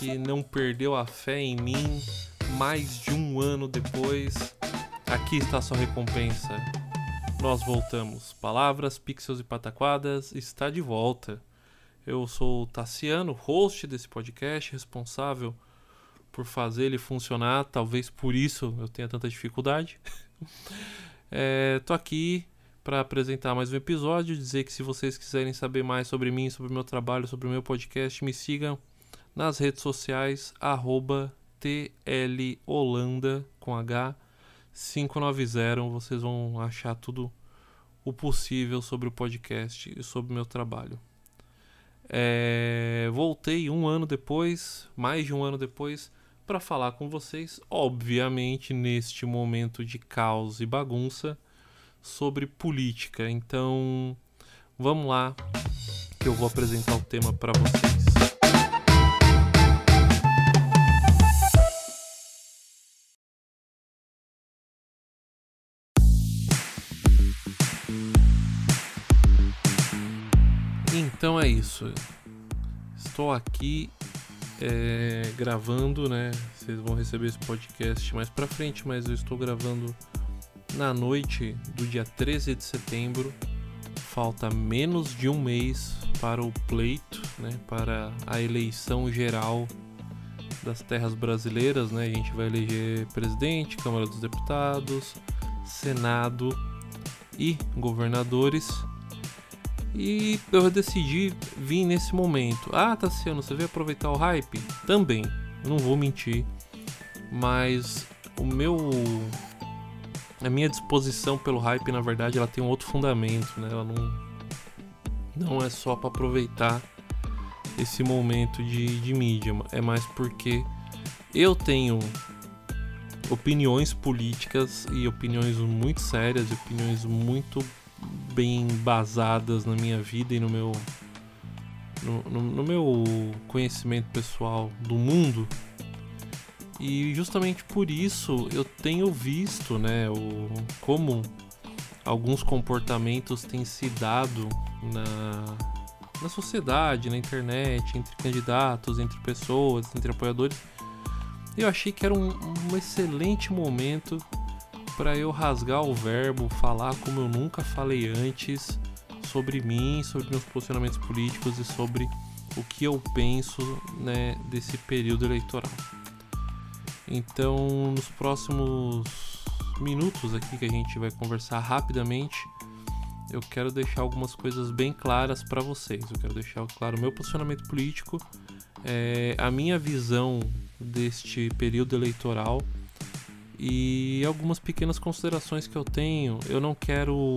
que não perdeu a fé em mim mais de um ano depois. Aqui está sua recompensa. Nós voltamos. Palavras, pixels e pataquadas está de volta. Eu sou o Tassiano, host desse podcast, responsável por fazer ele funcionar. Talvez por isso eu tenha tanta dificuldade. é, tô aqui para apresentar mais um episódio, dizer que se vocês quiserem saber mais sobre mim, sobre o meu trabalho, sobre o meu podcast, me sigam nas redes sociais, arroba TLHolanda com H 590. Vocês vão achar tudo o possível sobre o podcast e sobre o meu trabalho. É, voltei um ano depois, mais de um ano depois, para falar com vocês, obviamente neste momento de caos e bagunça, sobre política. Então, vamos lá, que eu vou apresentar o tema para vocês. Então é isso. Estou aqui é, gravando, né? Vocês vão receber esse podcast mais pra frente, mas eu estou gravando na noite do dia 13 de setembro. Falta menos de um mês para o pleito, né? Para a eleição geral das terras brasileiras, né? A gente vai eleger presidente, Câmara dos Deputados, Senado e governadores. E eu decidi vir nesse momento. Ah, Tassiano, você veio aproveitar o hype? Também, não vou mentir. Mas o meu. A minha disposição pelo hype, na verdade, ela tem um outro fundamento, né? Ela não. Não é só para aproveitar esse momento de, de mídia. É mais porque eu tenho opiniões políticas e opiniões muito sérias, opiniões muito bem basadas na minha vida e no meu no, no, no, meu conhecimento pessoal do mundo e justamente por isso eu tenho visto né o, como alguns comportamentos têm se dado na, na sociedade, na internet, entre candidatos, entre pessoas, entre apoiadores. Eu achei que era um, um excelente momento para eu rasgar o verbo, falar como eu nunca falei antes sobre mim, sobre meus posicionamentos políticos e sobre o que eu penso né, desse período eleitoral. Então, nos próximos minutos aqui que a gente vai conversar rapidamente, eu quero deixar algumas coisas bem claras para vocês. Eu quero deixar claro o meu posicionamento político, é, a minha visão deste período eleitoral e algumas pequenas considerações que eu tenho. Eu não quero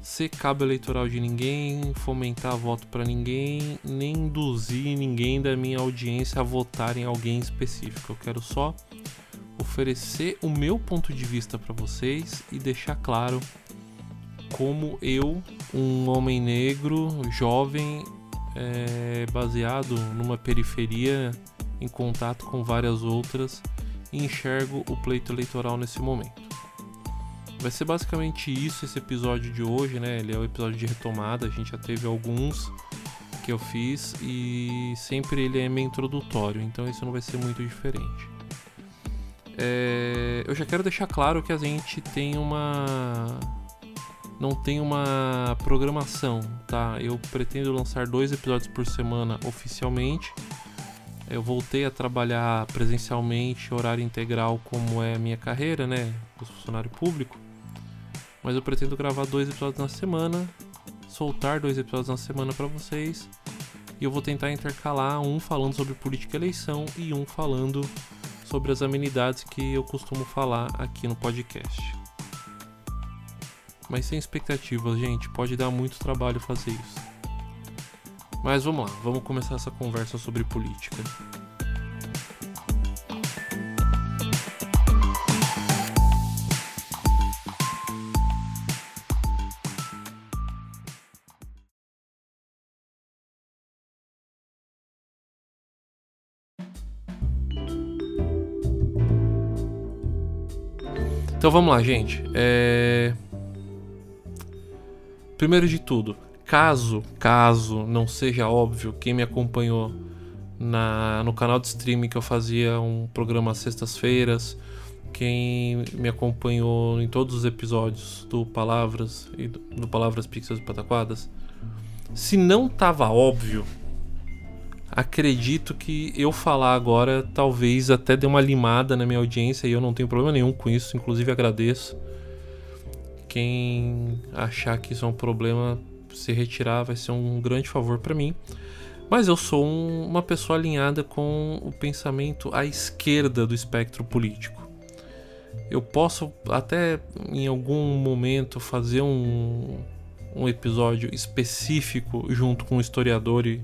ser cabo eleitoral de ninguém, fomentar voto para ninguém, nem induzir ninguém da minha audiência a votar em alguém específico. Eu quero só oferecer o meu ponto de vista para vocês e deixar claro como eu, um homem negro, jovem, é, baseado numa periferia em contato com várias outras, e enxergo o pleito eleitoral nesse momento. Vai ser basicamente isso esse episódio de hoje, né? Ele é o episódio de retomada, a gente já teve alguns que eu fiz e sempre ele é meio introdutório, então isso não vai ser muito diferente. É, eu já quero deixar claro que a gente tem uma não tem uma programação, tá? Eu pretendo lançar dois episódios por semana oficialmente eu voltei a trabalhar presencialmente, horário integral, como é a minha carreira, né? Do funcionário público. Mas eu pretendo gravar dois episódios na semana, soltar dois episódios na semana para vocês. E eu vou tentar intercalar um falando sobre política e eleição e um falando sobre as amenidades que eu costumo falar aqui no podcast. Mas sem expectativas, gente, pode dar muito trabalho fazer isso. Mas vamos lá, vamos começar essa conversa sobre política. Então vamos lá, gente. É... Primeiro de tudo, caso, caso não seja óbvio, quem me acompanhou na, no canal de streaming que eu fazia um programa sextas-feiras. Quem me acompanhou em todos os episódios do Palavras e do, do Palavras Pixels e Pataquadas. Se não tava óbvio, acredito que eu falar agora talvez até dê uma limada na minha audiência e eu não tenho problema nenhum com isso, inclusive agradeço. Quem achar que isso é um problema, se retirar vai ser um grande favor para mim. Mas eu sou um, uma pessoa alinhada com o pensamento à esquerda do espectro político. Eu posso até em algum momento fazer um, um episódio específico junto com um historiador e,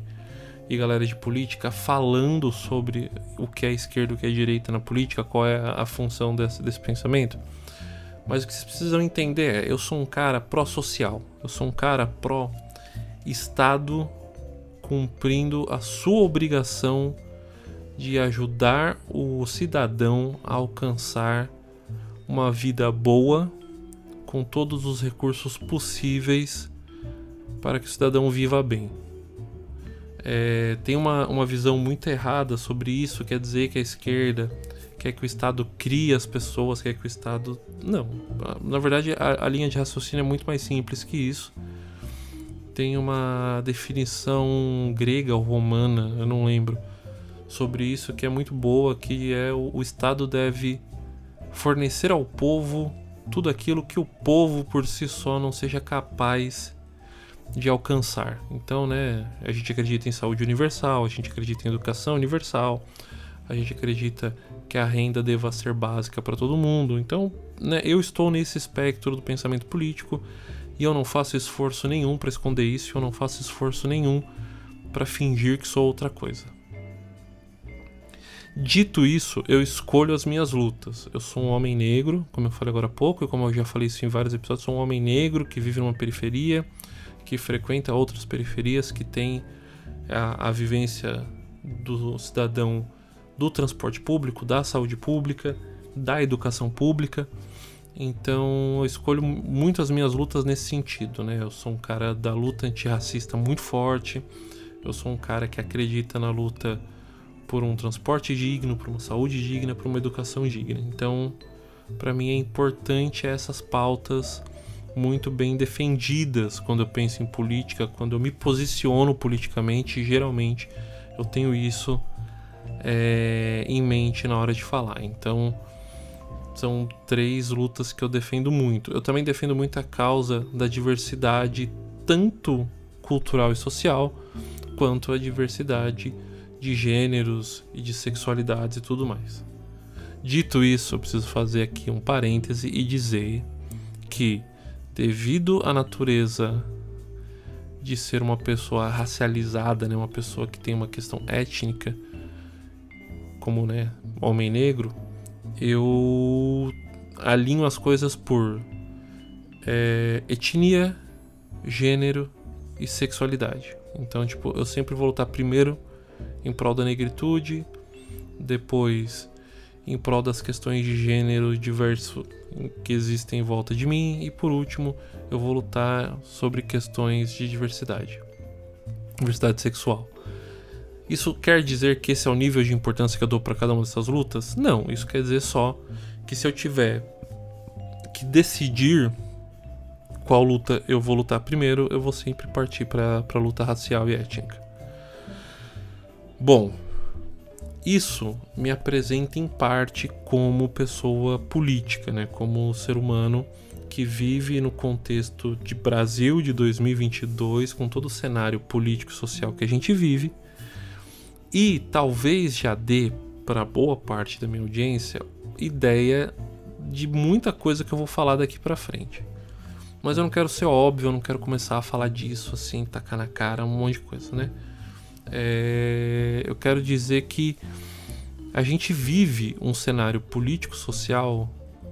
e galera de política falando sobre o que é esquerda e o que é direita na política, qual é a, função desse, desse pensamento. Mas o que vocês precisam entender é: eu sou um cara pró-social, eu sou um cara pró-Estado cumprindo a sua obrigação de ajudar o cidadão a alcançar uma vida boa com todos os recursos possíveis para que o cidadão viva bem. É, tem uma, uma visão muito errada sobre isso, quer dizer que a esquerda quer que o Estado crie as pessoas, quer que o Estado. Não. Na verdade, a, a linha de raciocínio é muito mais simples que isso tem uma definição grega ou romana, eu não lembro, sobre isso que é muito boa, que é o, o Estado deve fornecer ao povo tudo aquilo que o povo por si só não seja capaz de alcançar. Então, né, a gente acredita em saúde universal, a gente acredita em educação universal, a gente acredita que a renda deva ser básica para todo mundo. Então, né, eu estou nesse espectro do pensamento político e eu não faço esforço nenhum para esconder isso, eu não faço esforço nenhum para fingir que sou outra coisa. Dito isso, eu escolho as minhas lutas. Eu sou um homem negro, como eu falei agora há pouco, e como eu já falei isso em vários episódios, sou um homem negro que vive numa periferia, que frequenta outras periferias, que tem a, a vivência do cidadão do transporte público, da saúde pública, da educação pública. Então eu escolho muito as minhas lutas nesse sentido, né? Eu sou um cara da luta antirracista muito forte. Eu sou um cara que acredita na luta por um transporte digno, por uma saúde digna, por uma educação digna. Então, para mim é importante essas pautas muito bem defendidas quando eu penso em política, quando eu me posiciono politicamente, geralmente eu tenho isso é, em mente na hora de falar. Então, são três lutas que eu defendo muito. Eu também defendo muito a causa da diversidade, tanto cultural e social, quanto a diversidade de gêneros e de sexualidades e tudo mais. Dito isso, eu preciso fazer aqui um parêntese e dizer que, devido à natureza de ser uma pessoa racializada, né, uma pessoa que tem uma questão étnica, como né, homem negro, eu alinho as coisas por é, etnia, gênero e sexualidade. Então, tipo, eu sempre vou lutar primeiro em prol da negritude, depois em prol das questões de gênero diverso que existem em volta de mim e por último eu vou lutar sobre questões de diversidade, diversidade sexual. Isso quer dizer que esse é o nível de importância que eu dou para cada uma dessas lutas? Não, isso quer dizer só que se eu tiver que decidir qual luta eu vou lutar primeiro, eu vou sempre partir para a luta racial e étnica. Bom, isso me apresenta em parte como pessoa política, né? como ser humano que vive no contexto de Brasil de 2022, com todo o cenário político e social que a gente vive e talvez já dê para boa parte da minha audiência ideia de muita coisa que eu vou falar daqui para frente. Mas eu não quero ser óbvio, eu não quero começar a falar disso assim, tacar na cara, um monte de coisa, né? É, eu quero dizer que a gente vive um cenário político-social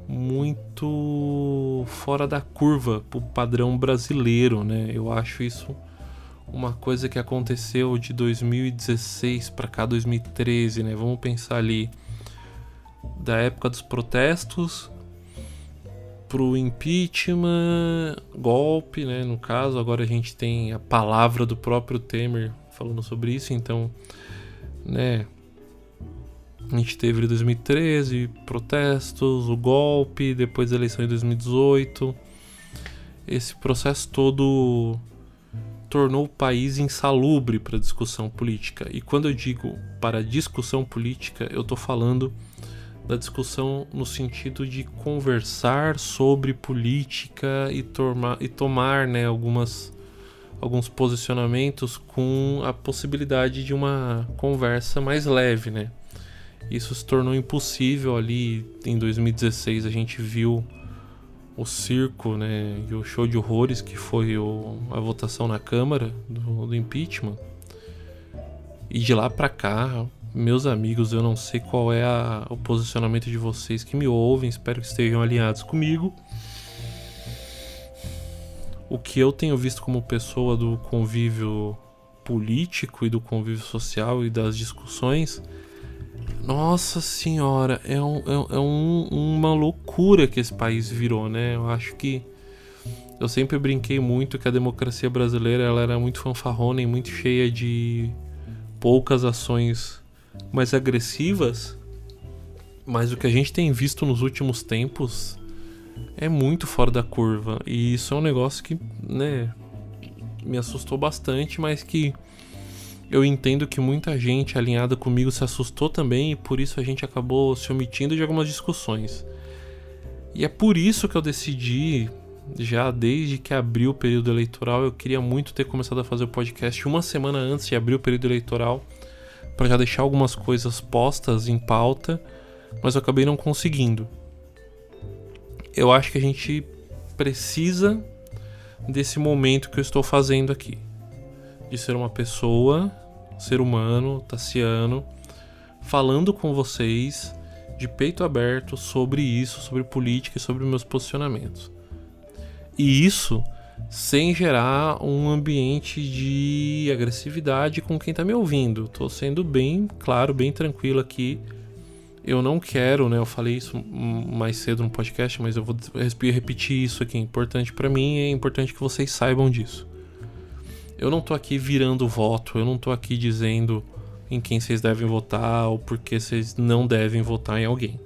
muito fora da curva pro padrão brasileiro, né? Eu acho isso uma coisa que aconteceu de 2016 para cá, 2013, né? Vamos pensar ali da época dos protestos pro impeachment, golpe, né? No caso, agora a gente tem a palavra do próprio Temer falando sobre isso, então né? A gente teve em 2013 protestos, o golpe, depois a eleição em 2018. Esse processo todo tornou o país insalubre para discussão política. E quando eu digo para discussão política, eu estou falando da discussão no sentido de conversar sobre política e, torma, e tomar né, algumas, alguns posicionamentos com a possibilidade de uma conversa mais leve. Né? Isso se tornou impossível ali em 2016. A gente viu o circo né, e o show de horrores que foi o, a votação na Câmara do, do impeachment. E de lá para cá, meus amigos, eu não sei qual é a, o posicionamento de vocês que me ouvem, espero que estejam alinhados comigo. O que eu tenho visto como pessoa do convívio político e do convívio social e das discussões, nossa senhora, é, um, é, é um, uma loucura que esse país virou, né? Eu acho que eu sempre brinquei muito que a democracia brasileira ela era muito fanfarrona e muito cheia de poucas ações mais agressivas, mas o que a gente tem visto nos últimos tempos é muito fora da curva. E isso é um negócio que, né, me assustou bastante, mas que eu entendo que muita gente alinhada comigo se assustou também e por isso a gente acabou se omitindo de algumas discussões. E é por isso que eu decidi, já desde que abriu o período eleitoral, eu queria muito ter começado a fazer o podcast uma semana antes de abrir o período eleitoral para já deixar algumas coisas postas em pauta, mas eu acabei não conseguindo. Eu acho que a gente precisa desse momento que eu estou fazendo aqui. De ser uma pessoa, ser humano, Tassiano, falando com vocês de peito aberto sobre isso, sobre política e sobre meus posicionamentos. E isso sem gerar um ambiente de agressividade com quem está me ouvindo. Estou sendo bem claro, bem tranquilo aqui. Eu não quero, né? Eu falei isso mais cedo no podcast, mas eu vou repetir isso aqui. É importante para mim, é importante que vocês saibam disso. Eu não tô aqui virando voto, eu não tô aqui dizendo em quem vocês devem votar ou porque vocês não devem votar em alguém.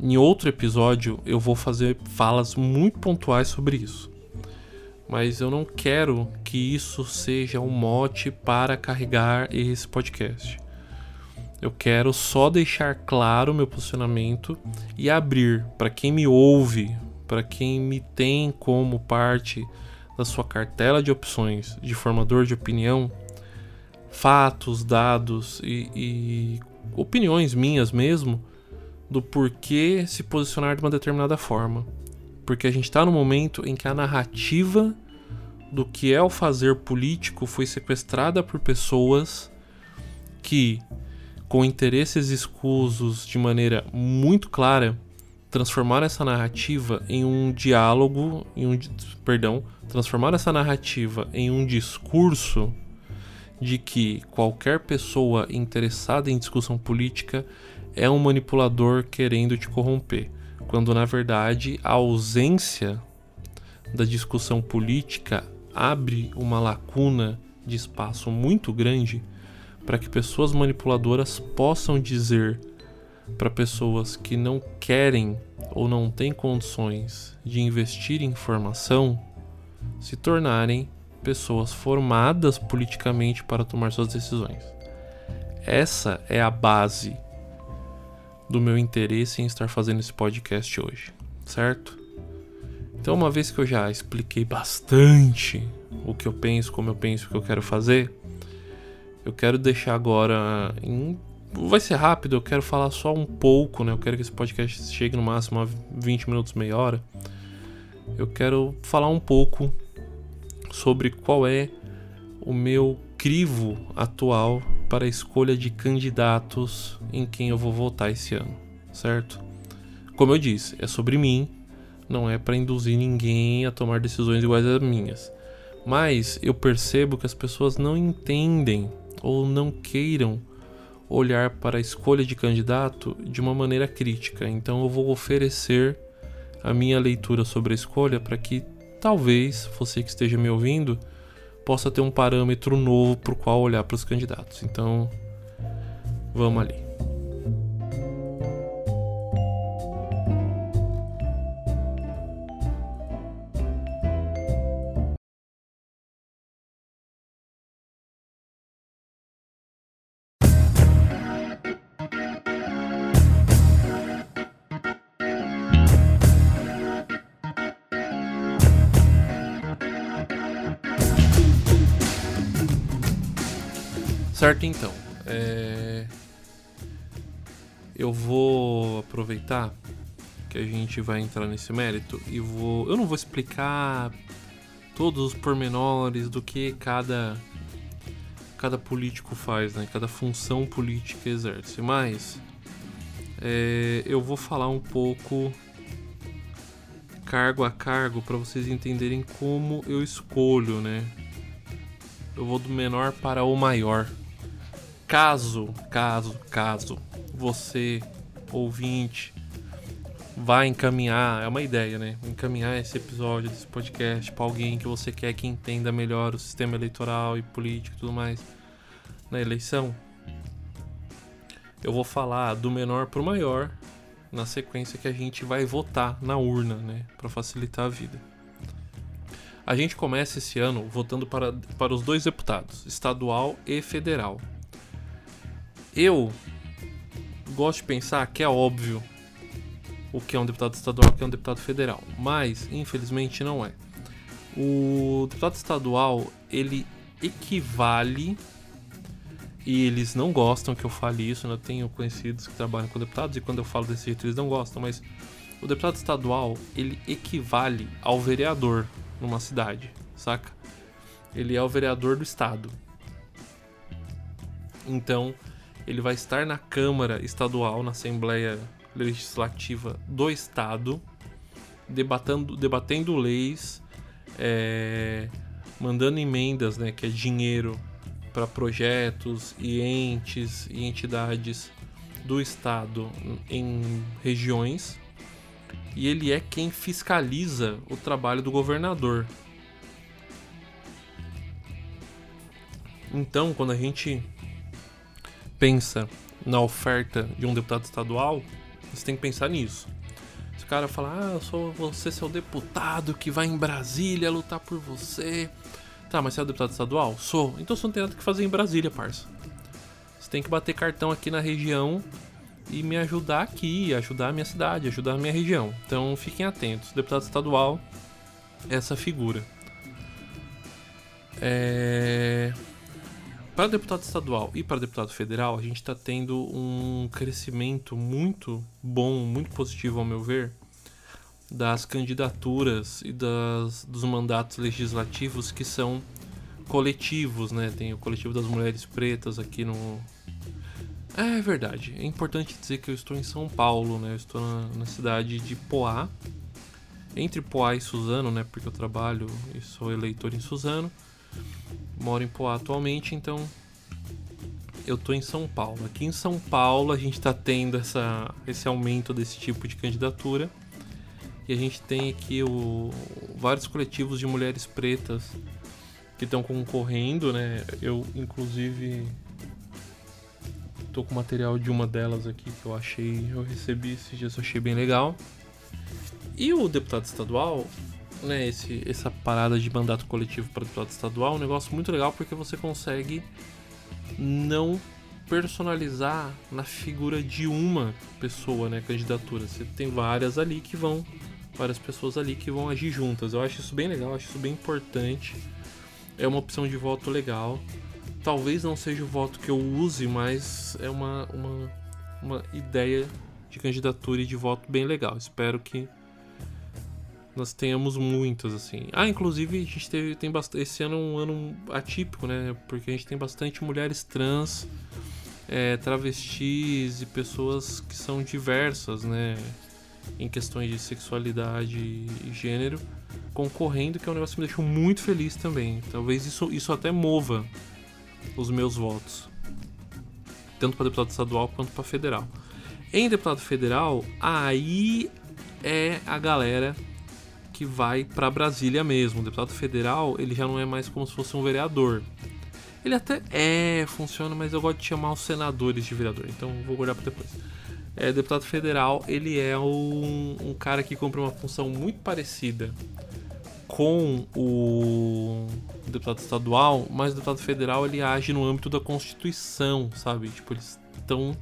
Em outro episódio eu vou fazer falas muito pontuais sobre isso mas eu não quero que isso seja um mote para carregar esse podcast. Eu quero só deixar claro meu posicionamento e abrir para quem me ouve, para quem me tem como parte da sua cartela de opções de formador de opinião, fatos, dados e, e opiniões minhas mesmo do porquê se posicionar de uma determinada forma. Porque a gente está no momento em que a narrativa do que é o fazer político foi sequestrada por pessoas que, com interesses escusos de maneira muito clara, transformaram essa narrativa em um diálogo, em um, perdão, transformaram essa narrativa em um discurso de que qualquer pessoa interessada em discussão política é um manipulador querendo te corromper quando na verdade a ausência da discussão política abre uma lacuna de espaço muito grande para que pessoas manipuladoras possam dizer para pessoas que não querem ou não têm condições de investir em informação se tornarem pessoas formadas politicamente para tomar suas decisões. Essa é a base do meu interesse em estar fazendo esse podcast hoje, certo? Então, uma vez que eu já expliquei bastante o que eu penso, como eu penso, o que eu quero fazer, eu quero deixar agora em vai ser rápido, eu quero falar só um pouco, né? Eu quero que esse podcast chegue no máximo a 20 minutos, meia hora. Eu quero falar um pouco sobre qual é o meu crivo atual para a escolha de candidatos em quem eu vou votar esse ano, certo? Como eu disse, é sobre mim, não é para induzir ninguém a tomar decisões iguais às minhas. Mas eu percebo que as pessoas não entendem ou não queiram olhar para a escolha de candidato de uma maneira crítica. Então eu vou oferecer a minha leitura sobre a escolha para que talvez você que esteja me ouvindo possa ter um parâmetro novo para o qual olhar para os candidatos. Então, Vamos ali. Certo, então. É... Eu vou aproveitar que a gente vai entrar nesse mérito e vou. Eu não vou explicar todos os pormenores do que cada cada político faz, né? Cada função política exerce, mas é... eu vou falar um pouco cargo a cargo para vocês entenderem como eu escolho, né? Eu vou do menor para o maior. Caso, caso, caso você, ouvinte, vai encaminhar, é uma ideia, né? Encaminhar esse episódio desse podcast para alguém que você quer que entenda melhor o sistema eleitoral e político e tudo mais na eleição. Eu vou falar do menor para o maior na sequência que a gente vai votar na urna, né, para facilitar a vida. A gente começa esse ano votando para, para os dois deputados, estadual e federal. Eu gosto de pensar que é óbvio o que é um deputado estadual o que é um deputado federal, mas infelizmente não é. O deputado estadual ele equivale e eles não gostam que eu fale isso. Né? Eu tenho conhecidos que trabalham com deputados e quando eu falo desse jeito eles não gostam, mas o deputado estadual ele equivale ao vereador numa cidade, saca? Ele é o vereador do estado. Então, ele vai estar na Câmara Estadual, na Assembleia Legislativa do Estado, debatendo, debatendo leis, é, mandando emendas, né, que é dinheiro para projetos e entes e entidades do Estado em regiões. E ele é quem fiscaliza o trabalho do governador. Então, quando a gente pensa na oferta de um deputado estadual, você tem que pensar nisso. Se o cara falar, ah, eu sou você, seu deputado que vai em Brasília lutar por você. Tá, mas você é deputado estadual? Sou. Então você não tem nada que fazer em Brasília, parça. Você tem que bater cartão aqui na região e me ajudar aqui, ajudar a minha cidade, ajudar a minha região. Então fiquem atentos. Deputado estadual, essa figura. É... Para deputado estadual e para deputado federal, a gente está tendo um crescimento muito bom, muito positivo, ao meu ver, das candidaturas e das, dos mandatos legislativos que são coletivos, né? Tem o coletivo das mulheres pretas aqui no. É verdade. É importante dizer que eu estou em São Paulo, né? Eu estou na, na cidade de Poá, entre Poá e Suzano, né? Porque eu trabalho e sou eleitor em Suzano moro em Poá atualmente, então eu tô em São Paulo. Aqui em São Paulo a gente está tendo essa, esse aumento desse tipo de candidatura. E a gente tem aqui o, vários coletivos de mulheres pretas que estão concorrendo, né? Eu, inclusive, tô com material de uma delas aqui que eu achei, eu recebi esses dias, eu achei bem legal. E o deputado estadual, né, esse, essa parada de mandato coletivo para deputado estadual é um negócio muito legal porque você consegue não personalizar na figura de uma pessoa, né, candidatura. Você tem várias ali que vão, várias pessoas ali que vão agir juntas. Eu acho isso bem legal, acho isso bem importante. É uma opção de voto legal. Talvez não seja o voto que eu use, mas é uma, uma, uma ideia de candidatura e de voto bem legal. Espero que nós tenhamos muitas, assim. Ah, inclusive a gente teve, tem bastante. Esse ano é um ano atípico, né? Porque a gente tem bastante mulheres trans, é, travestis e pessoas que são diversas, né? Em questões de sexualidade e gênero, concorrendo, que é um negócio que me deixou muito feliz também. Talvez isso, isso até mova os meus votos. Tanto para deputado estadual quanto para federal. Em deputado federal, aí é a galera que vai para Brasília mesmo. O deputado federal ele já não é mais como se fosse um vereador. Ele até é, funciona, mas eu gosto de chamar os senadores de vereador, então vou olhar para depois. É, deputado federal, ele é um, um cara que cumpre uma função muito parecida com o deputado estadual, mas o deputado federal ele age no âmbito da Constituição, sabe? Tipo, eles estão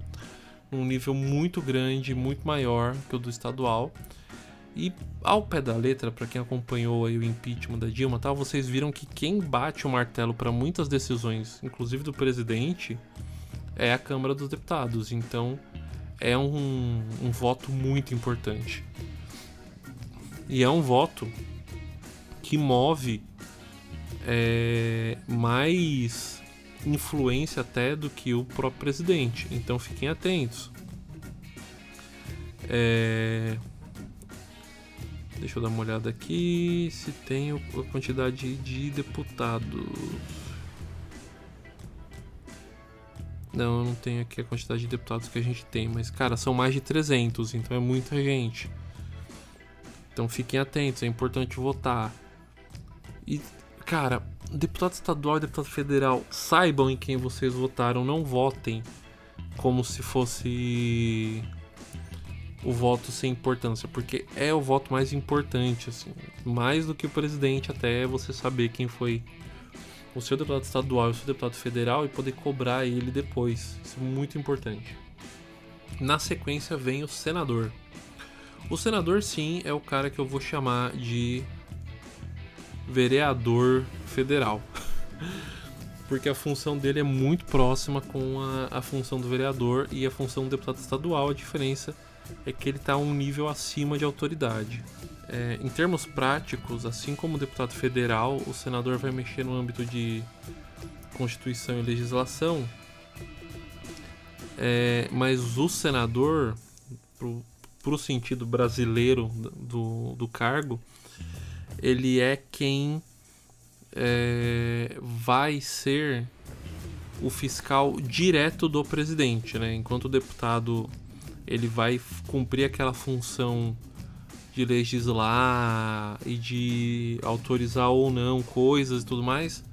num nível muito grande, muito maior que o do estadual. E ao pé da letra, para quem acompanhou aí o impeachment da Dilma, tal, vocês viram que quem bate o martelo para muitas decisões, inclusive do presidente, é a Câmara dos Deputados. Então, é um, um voto muito importante. E é um voto que move é, mais influência até do que o próprio presidente. Então fiquem atentos. É... Deixa eu dar uma olhada aqui se tem a quantidade de deputados. Não, eu não tenho aqui a quantidade de deputados que a gente tem, mas cara, são mais de 300, então é muita gente. Então fiquem atentos, é importante votar. E, cara, deputado estadual e deputado federal, saibam em quem vocês votaram, não votem como se fosse o voto sem importância, porque é o voto mais importante, assim, mais do que o presidente, até você saber quem foi o seu deputado estadual e o seu deputado federal e poder cobrar ele depois. Isso é muito importante. Na sequência vem o senador. O senador, sim, é o cara que eu vou chamar de vereador federal. Porque a função dele é muito próxima com a, a função do vereador e a função do deputado estadual. A diferença que ele está um nível acima de autoridade. É, em termos práticos, assim como o deputado federal, o senador vai mexer no âmbito de Constituição e legislação, é, mas o senador, para o sentido brasileiro do, do cargo, ele é quem é, vai ser o fiscal direto do presidente, né? Enquanto o deputado ele vai cumprir aquela função de legislar e de autorizar ou não coisas e tudo mais,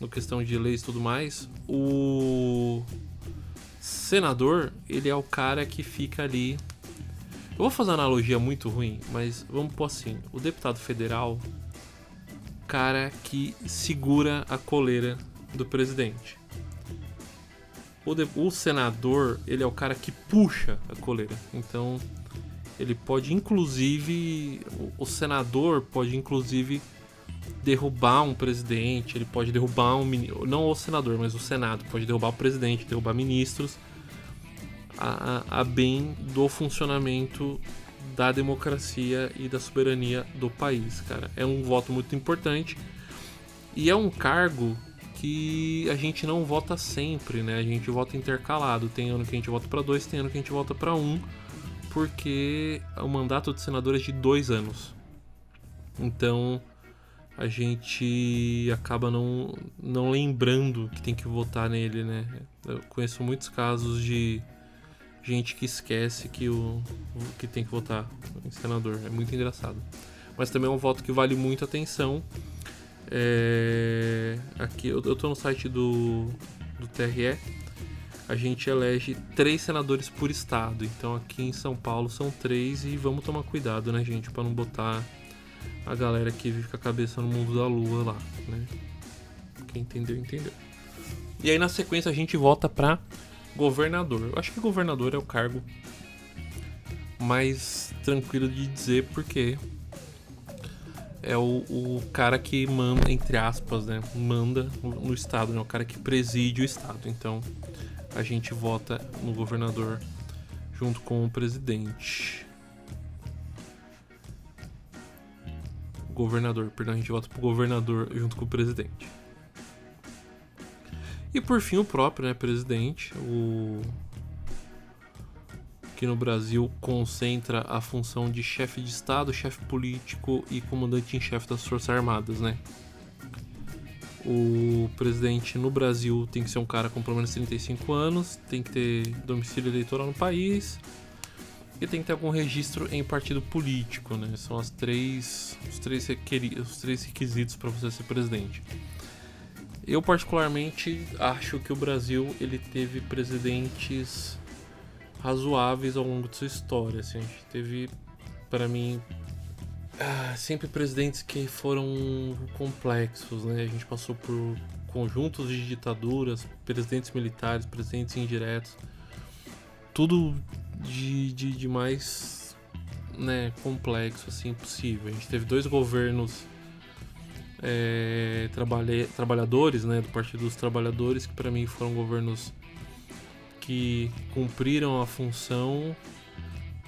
no questão de leis e tudo mais, o senador, ele é o cara que fica ali eu vou fazer uma analogia muito ruim, mas vamos pôr assim: o deputado federal, cara que segura a coleira do presidente. O, de, o senador, ele é o cara que puxa a coleira. Então, ele pode inclusive. O, senador pode inclusive derrubar um presidente, ele pode derrubar um. Não o senador, mas o Senado pode derrubar o presidente, derrubar ministros a, a bem do funcionamento da democracia e da soberania do país, cara. É um voto muito importante e é um cargo que a gente não vota sempre, né? A gente vota intercalado. Tem ano que a gente vota para dois, tem ano que a gente vota para um, porque o mandato de senador é de dois anos. Então a gente acaba não, não lembrando que tem que votar nele, né? Eu conheço muitos casos de gente que esquece que o que tem que votar em senador. É muito engraçado. Mas também é um voto que vale muito atenção. É, aqui eu, eu tô no site do, do TRE. A gente elege três senadores por estado. Então aqui em São Paulo são três e vamos tomar cuidado, né, gente, para não botar a galera que vive com a cabeça no mundo da lua lá, né? Quem entendeu, entendeu. E aí na sequência a gente volta para governador. Eu acho que governador é o cargo mais tranquilo de dizer porque é o, o cara que manda, entre aspas, né? Manda no estado, né? O cara que preside o estado. Então a gente vota no governador junto com o presidente. Governador, perdão, a gente vota pro governador junto com o presidente. E por fim o próprio, né, presidente, o que no Brasil concentra a função de chefe de estado, chefe político e comandante em chefe das Forças Armadas, né? O presidente no Brasil tem que ser um cara com pelo menos 35 anos, tem que ter domicílio eleitoral no país e tem que ter algum registro em partido político, né? São as três, os, três os três requisitos para você ser presidente. Eu particularmente acho que o Brasil ele teve presidentes razoáveis ao longo de sua história. Assim. A gente teve, para mim, ah, sempre presidentes que foram complexos, né? A gente passou por conjuntos de ditaduras, presidentes militares, presidentes indiretos, tudo de, de, de mais né, complexo assim possível. A gente teve dois governos é, trabalhadores, né, do Partido dos Trabalhadores, que para mim foram governos que cumpriram a função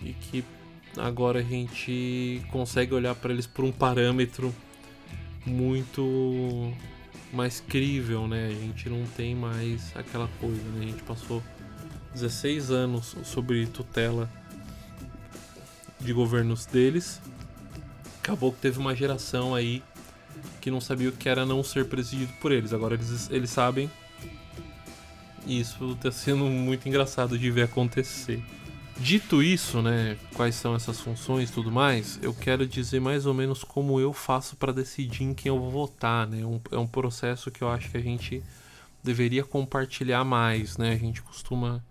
e que agora a gente consegue olhar para eles por um parâmetro muito mais crível, né? A gente não tem mais aquela coisa, né? A gente passou 16 anos sobre tutela de governos deles. Acabou que teve uma geração aí que não sabia o que era não ser presidido por eles. Agora eles, eles sabem. E isso está sendo muito engraçado de ver acontecer. Dito isso, né, quais são essas funções e tudo mais, eu quero dizer mais ou menos como eu faço para decidir em quem eu vou votar, né? Um, é um processo que eu acho que a gente deveria compartilhar mais, né? A gente costuma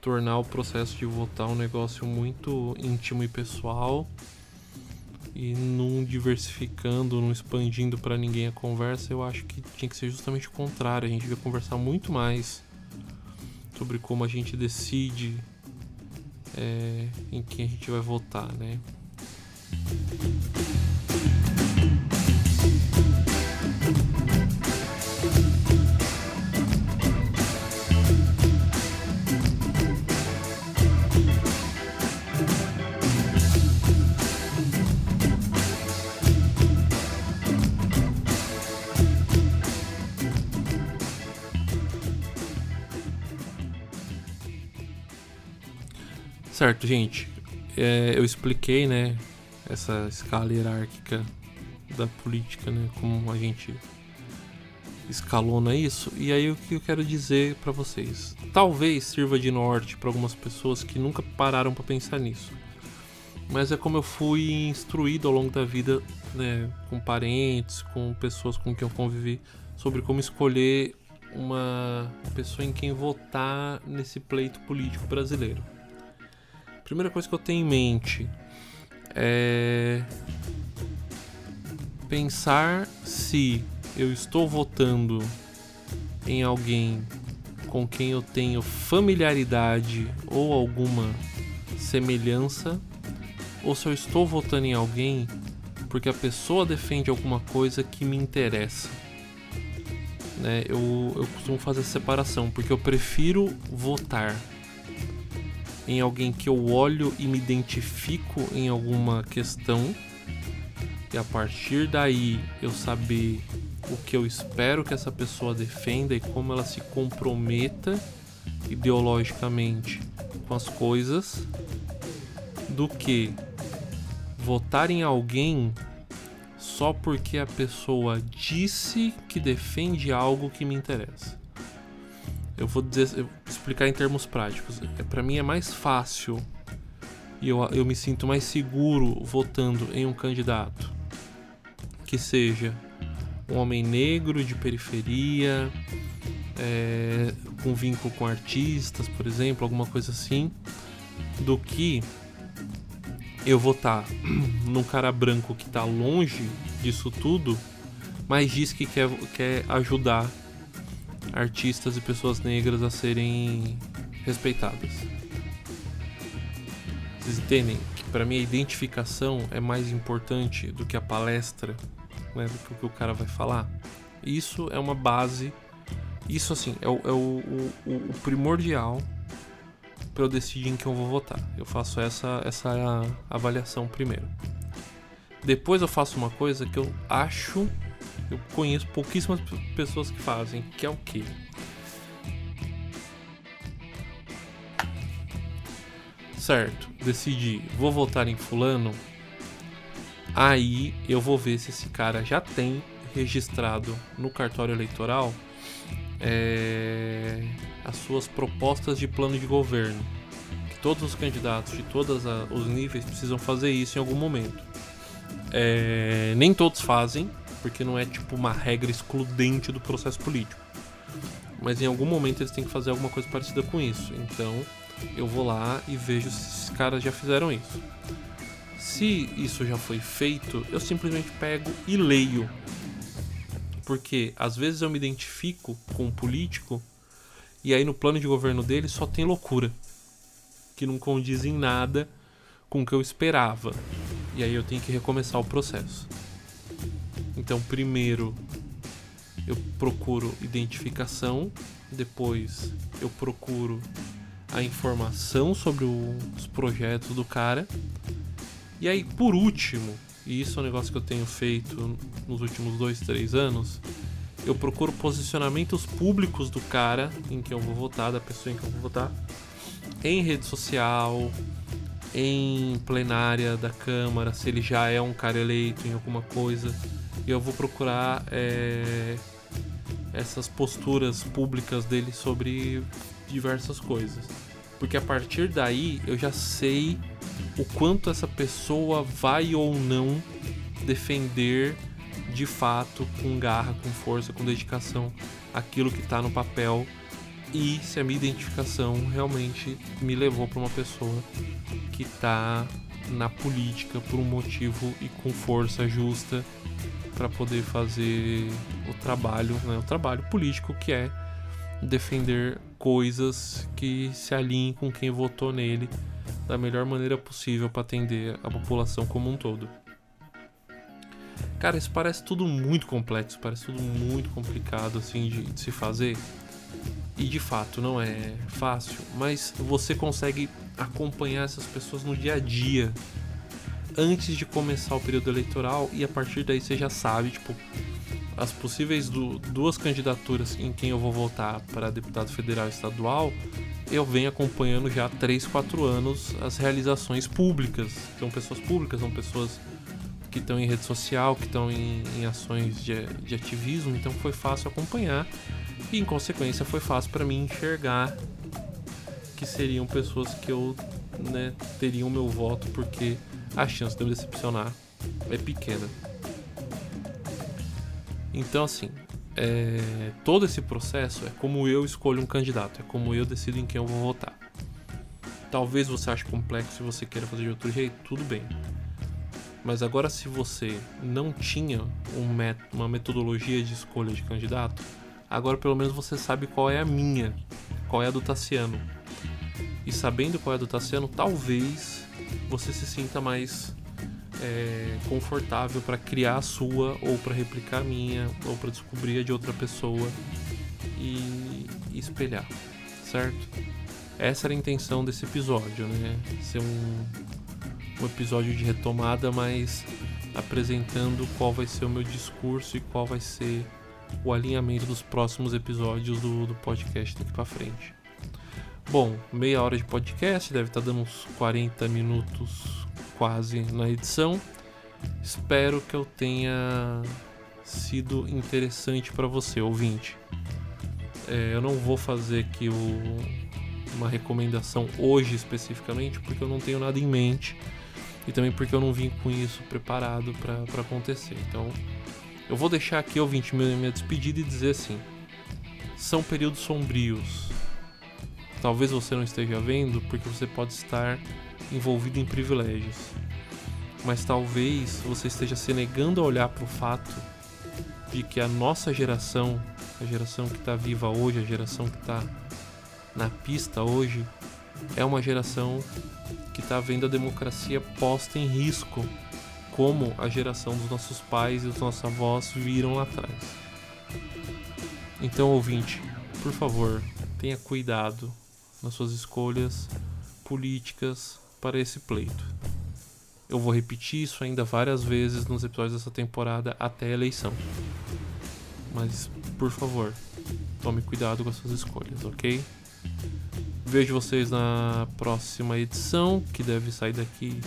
tornar o processo de votar um negócio muito íntimo e pessoal e não diversificando, não expandindo para ninguém a conversa, eu acho que tinha que ser justamente o contrário. A gente devia conversar muito mais sobre como a gente decide é, em quem a gente vai votar, né? Certo, gente. É, eu expliquei, né, essa escala hierárquica da política, né, como a gente escalona isso. E aí o que eu quero dizer para vocês? Talvez sirva de norte para algumas pessoas que nunca pararam para pensar nisso. Mas é como eu fui instruído ao longo da vida, né, com parentes, com pessoas com quem eu convivi, sobre como escolher uma pessoa em quem votar nesse pleito político brasileiro primeira coisa que eu tenho em mente é pensar se eu estou votando em alguém com quem eu tenho familiaridade ou alguma semelhança, ou se eu estou votando em alguém porque a pessoa defende alguma coisa que me interessa. Né? Eu, eu costumo fazer essa separação, porque eu prefiro votar em alguém que eu olho e me identifico em alguma questão, e a partir daí eu saber o que eu espero que essa pessoa defenda e como ela se comprometa ideologicamente com as coisas, do que votar em alguém só porque a pessoa disse que defende algo que me interessa. Eu vou dizer, explicar em termos práticos. É, para mim é mais fácil e eu, eu me sinto mais seguro votando em um candidato que seja um homem negro de periferia, é, com vínculo com artistas, por exemplo, alguma coisa assim, do que eu votar num cara branco que tá longe disso tudo, mas diz que quer, quer ajudar artistas e pessoas negras a serem respeitadas. Vocês entendem que para mim a identificação é mais importante do que a palestra, né, do que o cara vai falar? Isso é uma base, isso assim, é o, é o, o, o primordial para eu decidir em quem eu vou votar. Eu faço essa, essa avaliação primeiro. Depois eu faço uma coisa que eu acho eu conheço pouquíssimas pessoas que fazem, que é o quê? Certo, decidi, vou votar em fulano. Aí eu vou ver se esse cara já tem registrado no cartório eleitoral é, as suas propostas de plano de governo. Que todos os candidatos de todos os níveis precisam fazer isso em algum momento. É, nem todos fazem, porque não é tipo uma regra excludente do processo político. Mas em algum momento eles têm que fazer alguma coisa parecida com isso. Então eu vou lá e vejo se esses caras já fizeram isso. Se isso já foi feito, eu simplesmente pego e leio. Porque às vezes eu me identifico com um político e aí no plano de governo dele só tem loucura. Que não condiz em nada com o que eu esperava. E aí eu tenho que recomeçar o processo. Então, primeiro eu procuro identificação, depois eu procuro a informação sobre o, os projetos do cara. E aí, por último, e isso é um negócio que eu tenho feito nos últimos dois, três anos, eu procuro posicionamentos públicos do cara em que eu vou votar, da pessoa em que eu vou votar, em rede social, em plenária da Câmara, se ele já é um cara eleito em alguma coisa. E eu vou procurar é, essas posturas públicas dele sobre diversas coisas. Porque a partir daí eu já sei o quanto essa pessoa vai ou não defender de fato, com garra, com força, com dedicação, aquilo que está no papel e se a minha identificação realmente me levou para uma pessoa que está na política por um motivo e com força justa para poder fazer o trabalho, né, o trabalho político que é defender coisas que se alinhem com quem votou nele da melhor maneira possível para atender a população como um todo. Cara, isso parece tudo muito complexo, parece tudo muito complicado assim de, de se fazer. E de fato não é fácil, mas você consegue acompanhar essas pessoas no dia a dia antes de começar o período eleitoral e a partir daí você já sabe, tipo, as possíveis do, duas candidaturas em quem eu vou votar para deputado federal e estadual, eu venho acompanhando já há 3, 4 anos as realizações públicas. São pessoas públicas, são pessoas que estão em rede social, que estão em, em, ações de, de ativismo, então foi fácil acompanhar e, em consequência, foi fácil para mim enxergar que seriam pessoas que eu né, teriam meu voto, porque a chance de eu decepcionar é pequena. Então, assim, é, todo esse processo é como eu escolho um candidato, é como eu decido em quem eu vou votar. Talvez você ache complexo e você queira fazer de outro jeito, tudo bem. Mas agora, se você não tinha um met uma metodologia de escolha de candidato, agora pelo menos você sabe qual é a minha, qual é a do Tassiano. E sabendo qual é a do Tassiano, talvez você se sinta mais é, confortável para criar a sua, ou para replicar a minha, ou para descobrir a de outra pessoa e, e espelhar, certo? Essa era a intenção desse episódio, né? Ser um, um episódio de retomada, mas apresentando qual vai ser o meu discurso e qual vai ser o alinhamento dos próximos episódios do, do podcast daqui para frente. Bom, meia hora de podcast, deve estar tá dando uns 40 minutos quase na edição. Espero que eu tenha sido interessante para você, ouvinte. É, eu não vou fazer aqui o, uma recomendação hoje especificamente, porque eu não tenho nada em mente e também porque eu não vim com isso preparado para acontecer. Então, eu vou deixar aqui, ouvinte, minha, minha despedida e dizer assim: são períodos sombrios. Talvez você não esteja vendo porque você pode estar envolvido em privilégios. Mas talvez você esteja se negando a olhar para o fato de que a nossa geração, a geração que está viva hoje, a geração que está na pista hoje, é uma geração que está vendo a democracia posta em risco, como a geração dos nossos pais e dos nossos avós viram lá atrás. Então, ouvinte, por favor, tenha cuidado nas suas escolhas políticas para esse pleito. Eu vou repetir isso ainda várias vezes nos episódios dessa temporada até a eleição. Mas, por favor, tome cuidado com as suas escolhas, ok? Vejo vocês na próxima edição, que deve sair daqui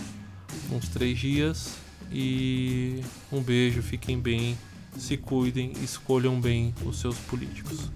uns três dias. E um beijo, fiquem bem, se cuidem, escolham bem os seus políticos.